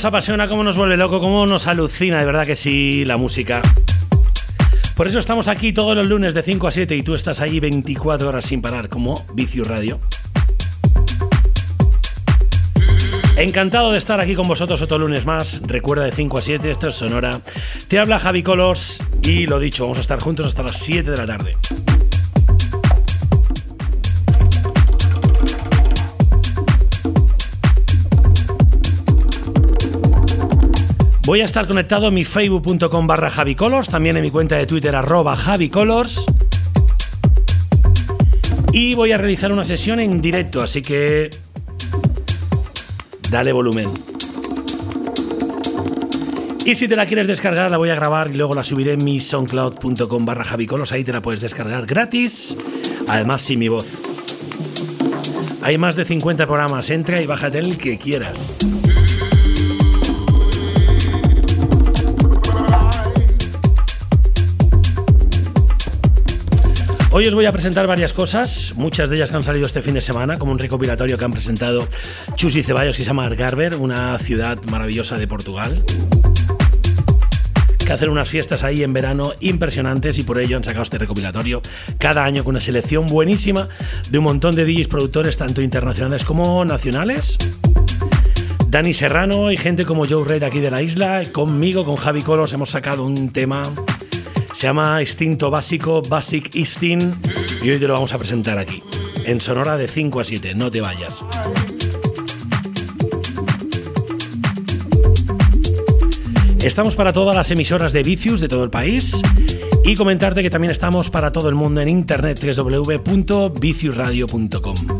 Nos apasiona, cómo nos vuelve loco, cómo nos alucina, de verdad que sí, la música. Por eso estamos aquí todos los lunes de 5 a 7 y tú estás ahí 24 horas sin parar, como Vicio Radio. Encantado de estar aquí con vosotros otro lunes más. Recuerda de 5 a 7, esto es Sonora. Te habla Javi Colors y lo dicho, vamos a estar juntos hasta las 7 de la tarde. Voy a estar conectado en mi facebook.com barra javicolors, también en mi cuenta de Twitter arroba javicolors. Y voy a realizar una sesión en directo, así que dale volumen. Y si te la quieres descargar, la voy a grabar y luego la subiré en mi soundcloud.com barra javicolos. Ahí te la puedes descargar gratis, además sin mi voz. Hay más de 50 programas, entra y bájate el que quieras. Hoy os voy a presentar varias cosas, muchas de ellas que han salido este fin de semana, como un recopilatorio que han presentado Chus y Ceballos y se llama Algarver, una ciudad maravillosa de Portugal que hacen unas fiestas ahí en verano impresionantes y por ello han sacado este recopilatorio cada año con una selección buenísima de un montón de DJs productores tanto internacionales como nacionales. Dani Serrano y gente como Joe Red aquí de la isla, conmigo, con Javi Colos, hemos sacado un tema se llama Instinto Básico, Basic Instinct, y hoy te lo vamos a presentar aquí, en Sonora de 5 a 7. No te vayas. Estamos para todas las emisoras de Vicius de todo el país y comentarte que también estamos para todo el mundo en internet www.viciusradio.com.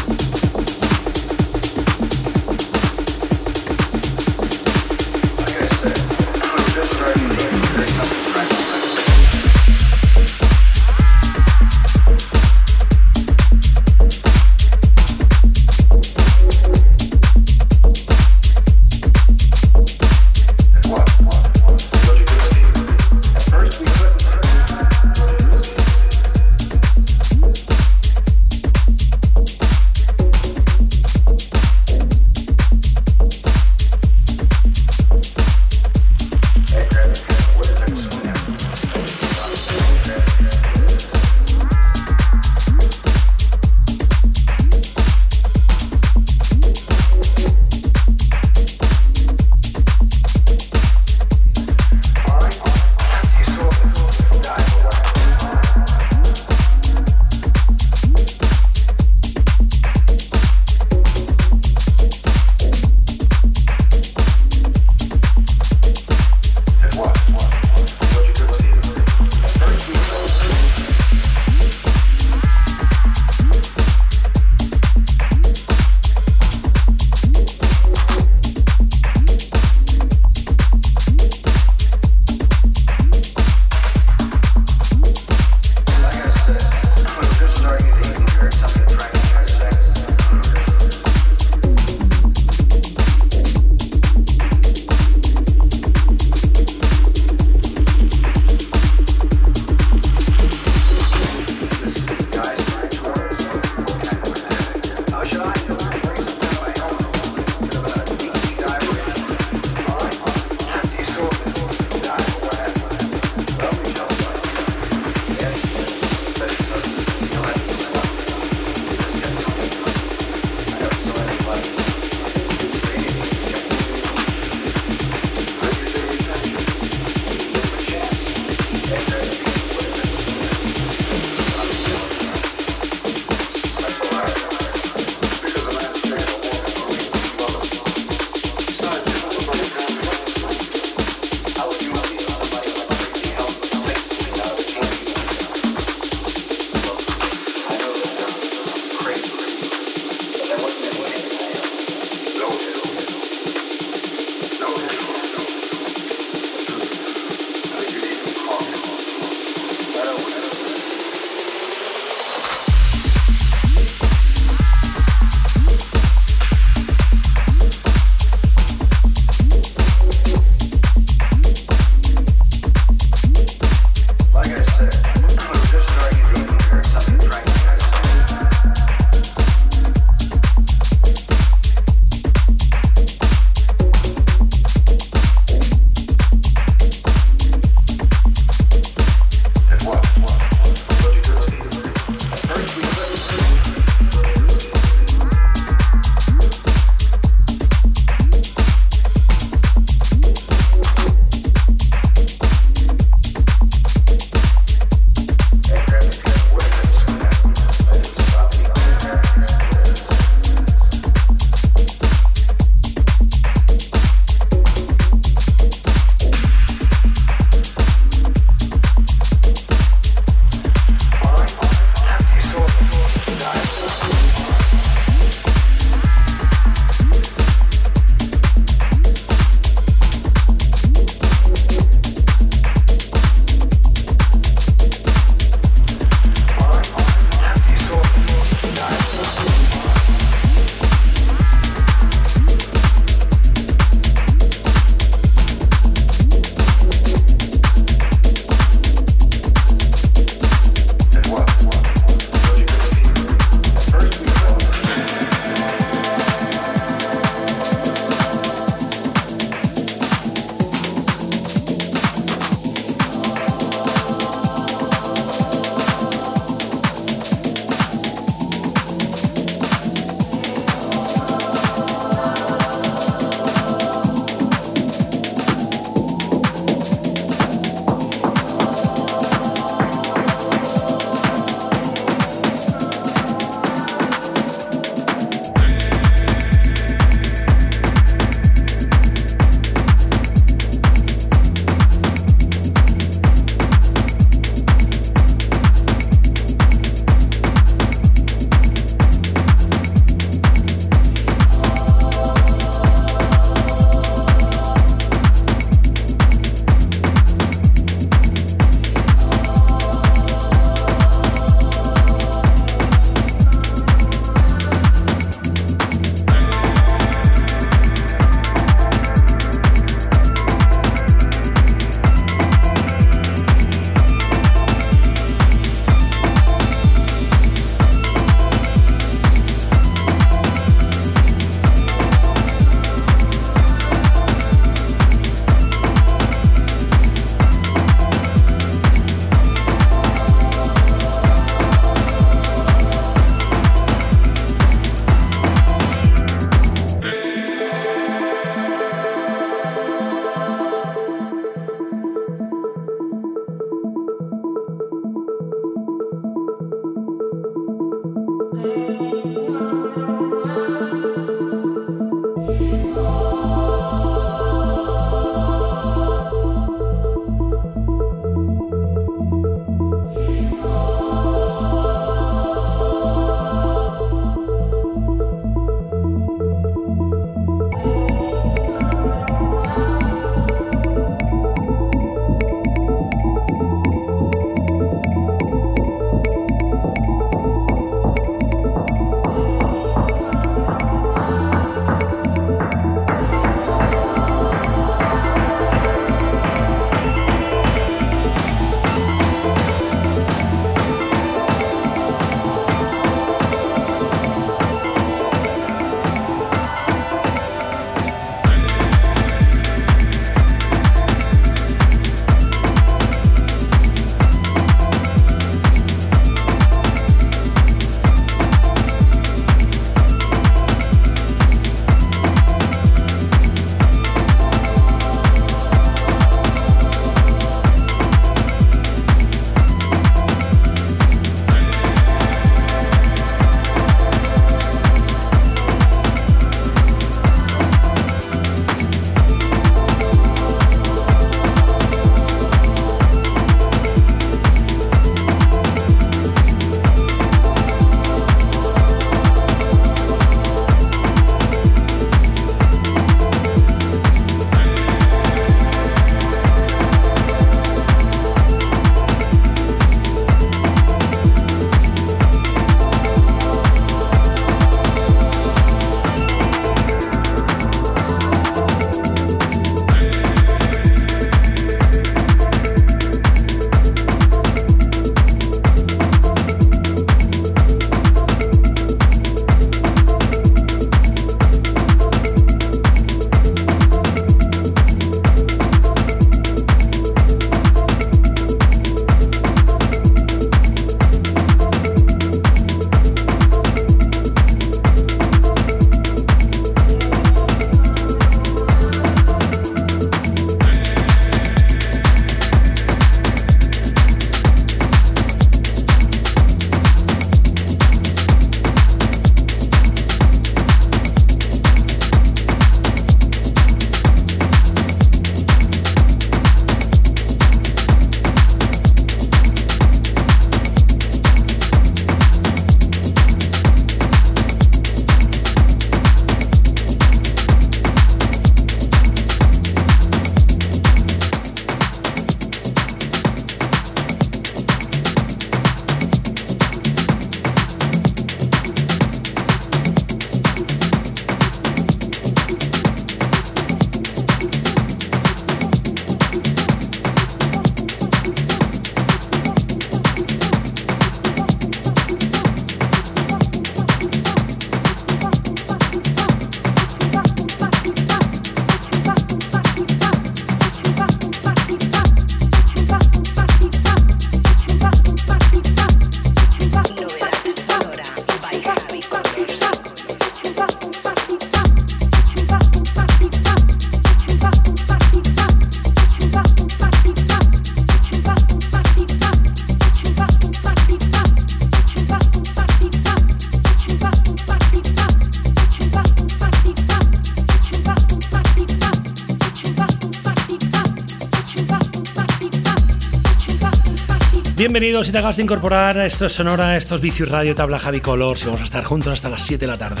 Bienvenidos si te acabas de incorporar esto es Sonora, esto es Vicius Radio, te habla Javi Colors y vamos a estar juntos hasta las 7 de la tarde.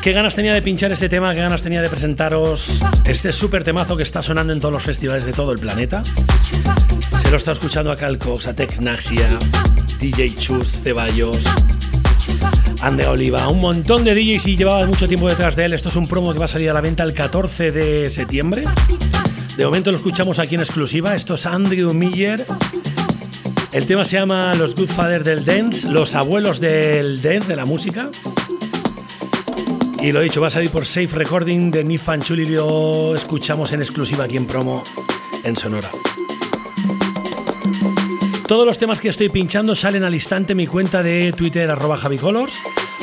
Qué ganas tenía de pinchar este tema, qué ganas tenía de presentaros este súper temazo que está sonando en todos los festivales de todo el planeta. Se lo está escuchando a Calcox, a Tecnaxia, DJ Chus, Ceballos, Ande Oliva, un montón de DJs y llevaba mucho tiempo detrás de él. Esto es un promo que va a salir a la venta el 14 de septiembre. De momento lo escuchamos aquí en exclusiva. Esto es Andrew Miller. El tema se llama Los Good Fathers del Dance, los abuelos del dance, de la música. Y lo dicho, va a salir por Safe Recording de Nifan Chuli. Lo escuchamos en exclusiva aquí en promo en Sonora. Todos los temas que estoy pinchando salen al instante en mi cuenta de Twitter arroba javicolors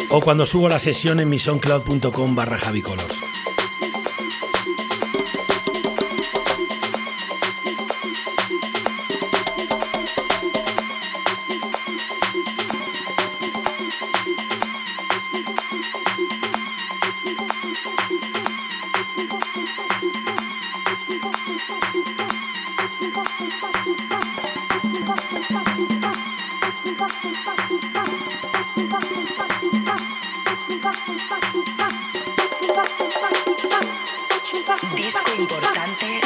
o cuando subo la sesión en mi soundcloud.com barra javicolors. Disco importante.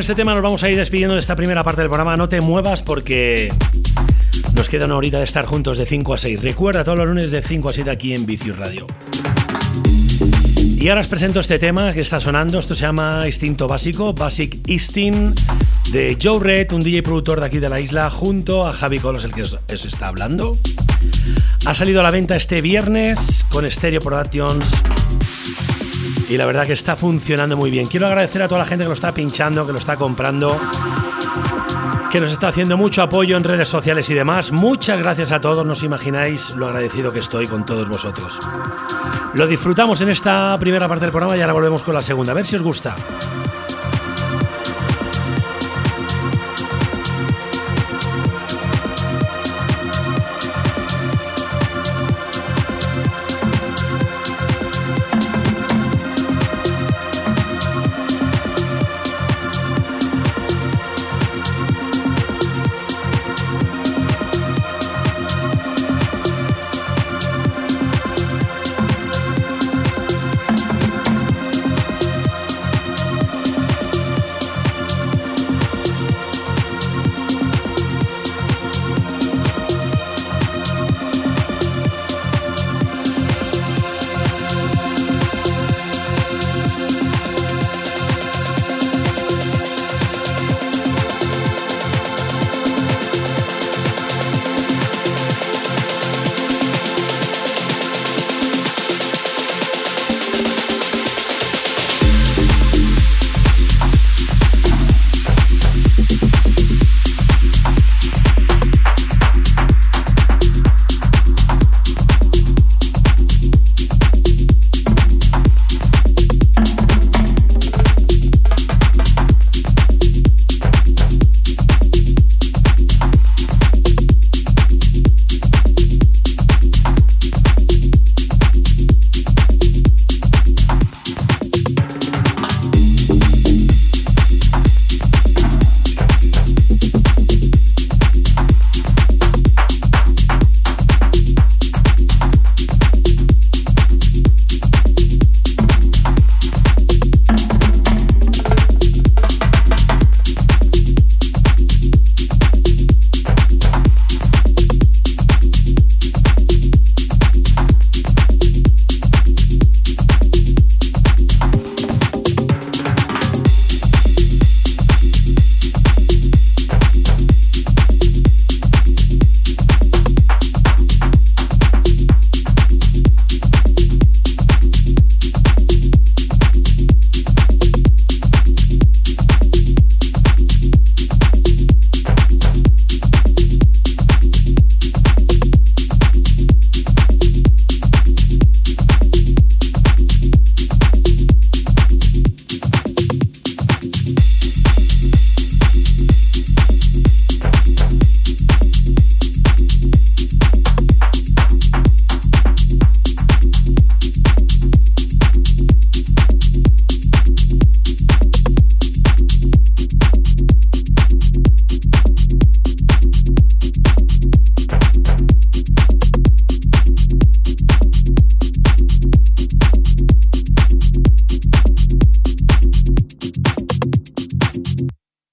Este tema nos vamos a ir despidiendo de esta primera parte del programa. No te muevas porque nos queda una horita de estar juntos de 5 a 6. Recuerda todos los lunes de 5 a 7 aquí en Vicius Radio. Y ahora os presento este tema que está sonando. Esto se llama Instinto Básico, Basic Instinct, de Joe Red, un DJ productor de aquí de la isla, junto a Javi Colos, el que os, os está hablando. Ha salido a la venta este viernes con Stereo Productions y la verdad que está funcionando muy bien. Quiero agradecer a toda la gente que lo está pinchando, que lo está comprando, que nos está haciendo mucho apoyo en redes sociales y demás. Muchas gracias a todos, no os imagináis lo agradecido que estoy con todos vosotros. Lo disfrutamos en esta primera parte del programa y ahora volvemos con la segunda. A ver si os gusta.